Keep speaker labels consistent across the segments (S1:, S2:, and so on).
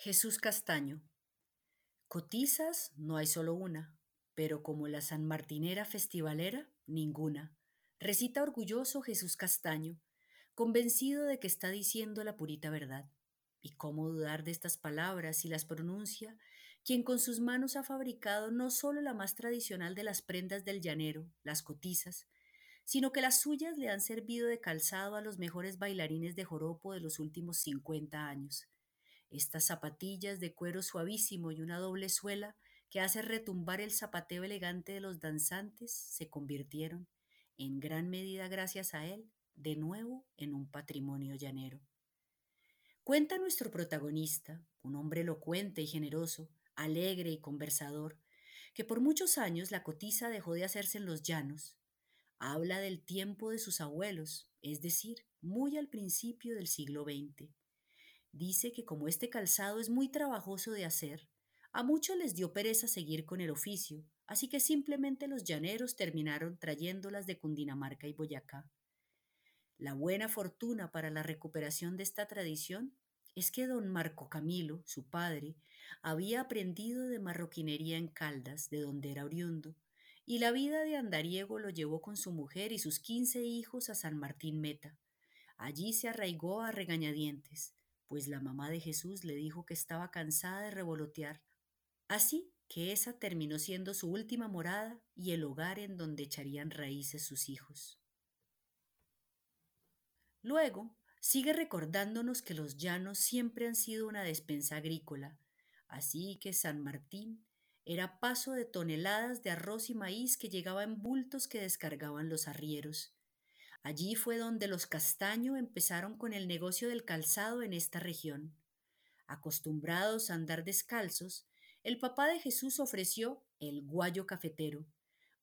S1: Jesús Castaño. Cotizas no hay solo una, pero como la sanmartinera festivalera, ninguna. Recita orgulloso Jesús Castaño, convencido de que está diciendo la purita verdad. ¿Y cómo dudar de estas palabras si las pronuncia quien con sus manos ha fabricado no solo la más tradicional de las prendas del llanero, las cotizas, sino que las suyas le han servido de calzado a los mejores bailarines de joropo de los últimos 50 años? Estas zapatillas de cuero suavísimo y una doble suela que hace retumbar el zapateo elegante de los danzantes se convirtieron, en gran medida gracias a él, de nuevo en un patrimonio llanero. Cuenta nuestro protagonista, un hombre elocuente y generoso, alegre y conversador, que por muchos años la cotiza dejó de hacerse en los llanos. Habla del tiempo de sus abuelos, es decir, muy al principio del siglo XX Dice que como este calzado es muy trabajoso de hacer, a muchos les dio pereza seguir con el oficio, así que simplemente los llaneros terminaron trayéndolas de Cundinamarca y Boyacá. La buena fortuna para la recuperación de esta tradición es que don Marco Camilo, su padre, había aprendido de marroquinería en Caldas, de donde era oriundo, y la vida de andariego lo llevó con su mujer y sus quince hijos a San Martín Meta. Allí se arraigó a regañadientes, pues la mamá de Jesús le dijo que estaba cansada de revolotear. Así que esa terminó siendo su última morada y el hogar en donde echarían raíces sus hijos. Luego, sigue recordándonos que los llanos siempre han sido una despensa agrícola, así que San Martín era paso de toneladas de arroz y maíz que llegaba en bultos que descargaban los arrieros, Allí fue donde los Castaño empezaron con el negocio del calzado en esta región. Acostumbrados a andar descalzos, el papá de Jesús ofreció el guayo cafetero,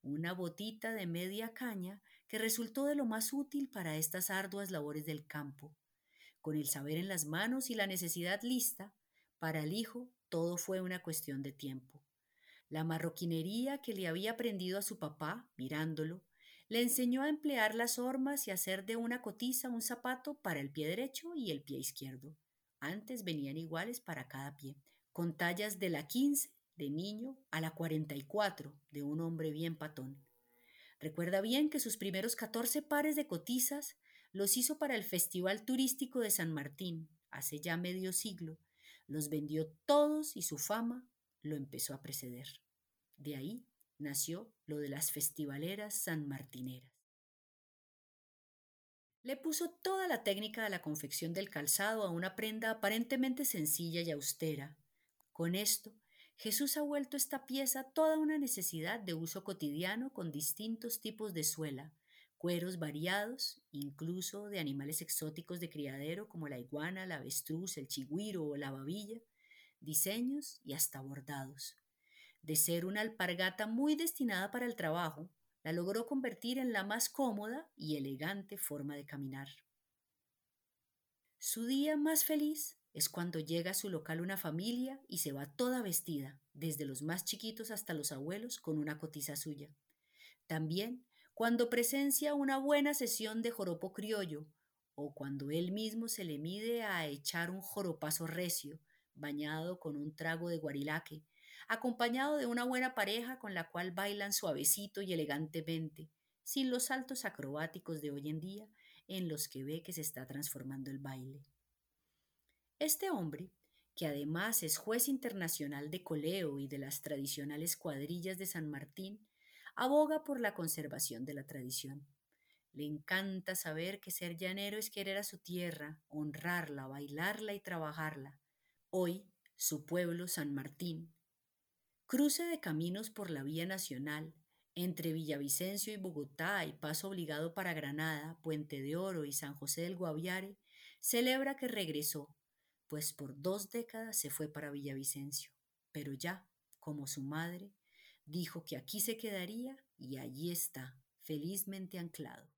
S1: una botita de media caña que resultó de lo más útil para estas arduas labores del campo. Con el saber en las manos y la necesidad lista, para el hijo todo fue una cuestión de tiempo. La marroquinería que le había aprendido a su papá, mirándolo, le enseñó a emplear las hormas y hacer de una cotiza un zapato para el pie derecho y el pie izquierdo. Antes venían iguales para cada pie, con tallas de la 15 de niño a la 44 de un hombre bien patón. Recuerda bien que sus primeros 14 pares de cotizas los hizo para el Festival Turístico de San Martín, hace ya medio siglo. Los vendió todos y su fama lo empezó a preceder. De ahí nació lo de las festivaleras sanmartineras. Le puso toda la técnica de la confección del calzado a una prenda aparentemente sencilla y austera. Con esto, Jesús ha vuelto esta pieza toda una necesidad de uso cotidiano con distintos tipos de suela, cueros variados, incluso de animales exóticos de criadero como la iguana, la avestruz, el chigüiro o la babilla, diseños y hasta bordados. De ser una alpargata muy destinada para el trabajo, la logró convertir en la más cómoda y elegante forma de caminar. Su día más feliz es cuando llega a su local una familia y se va toda vestida, desde los más chiquitos hasta los abuelos, con una cotiza suya. También cuando presencia una buena sesión de joropo criollo, o cuando él mismo se le mide a echar un joropazo recio, bañado con un trago de guarilaque, acompañado de una buena pareja con la cual bailan suavecito y elegantemente, sin los saltos acrobáticos de hoy en día en los que ve que se está transformando el baile. Este hombre, que además es juez internacional de coleo y de las tradicionales cuadrillas de San Martín, aboga por la conservación de la tradición. Le encanta saber que ser llanero es querer a su tierra, honrarla, bailarla y trabajarla. Hoy, su pueblo, San Martín, Cruce de caminos por la vía nacional, entre Villavicencio y Bogotá y paso obligado para Granada, Puente de Oro y San José del Guaviare, celebra que regresó, pues por dos décadas se fue para Villavicencio, pero ya, como su madre, dijo que aquí se quedaría y allí está, felizmente anclado.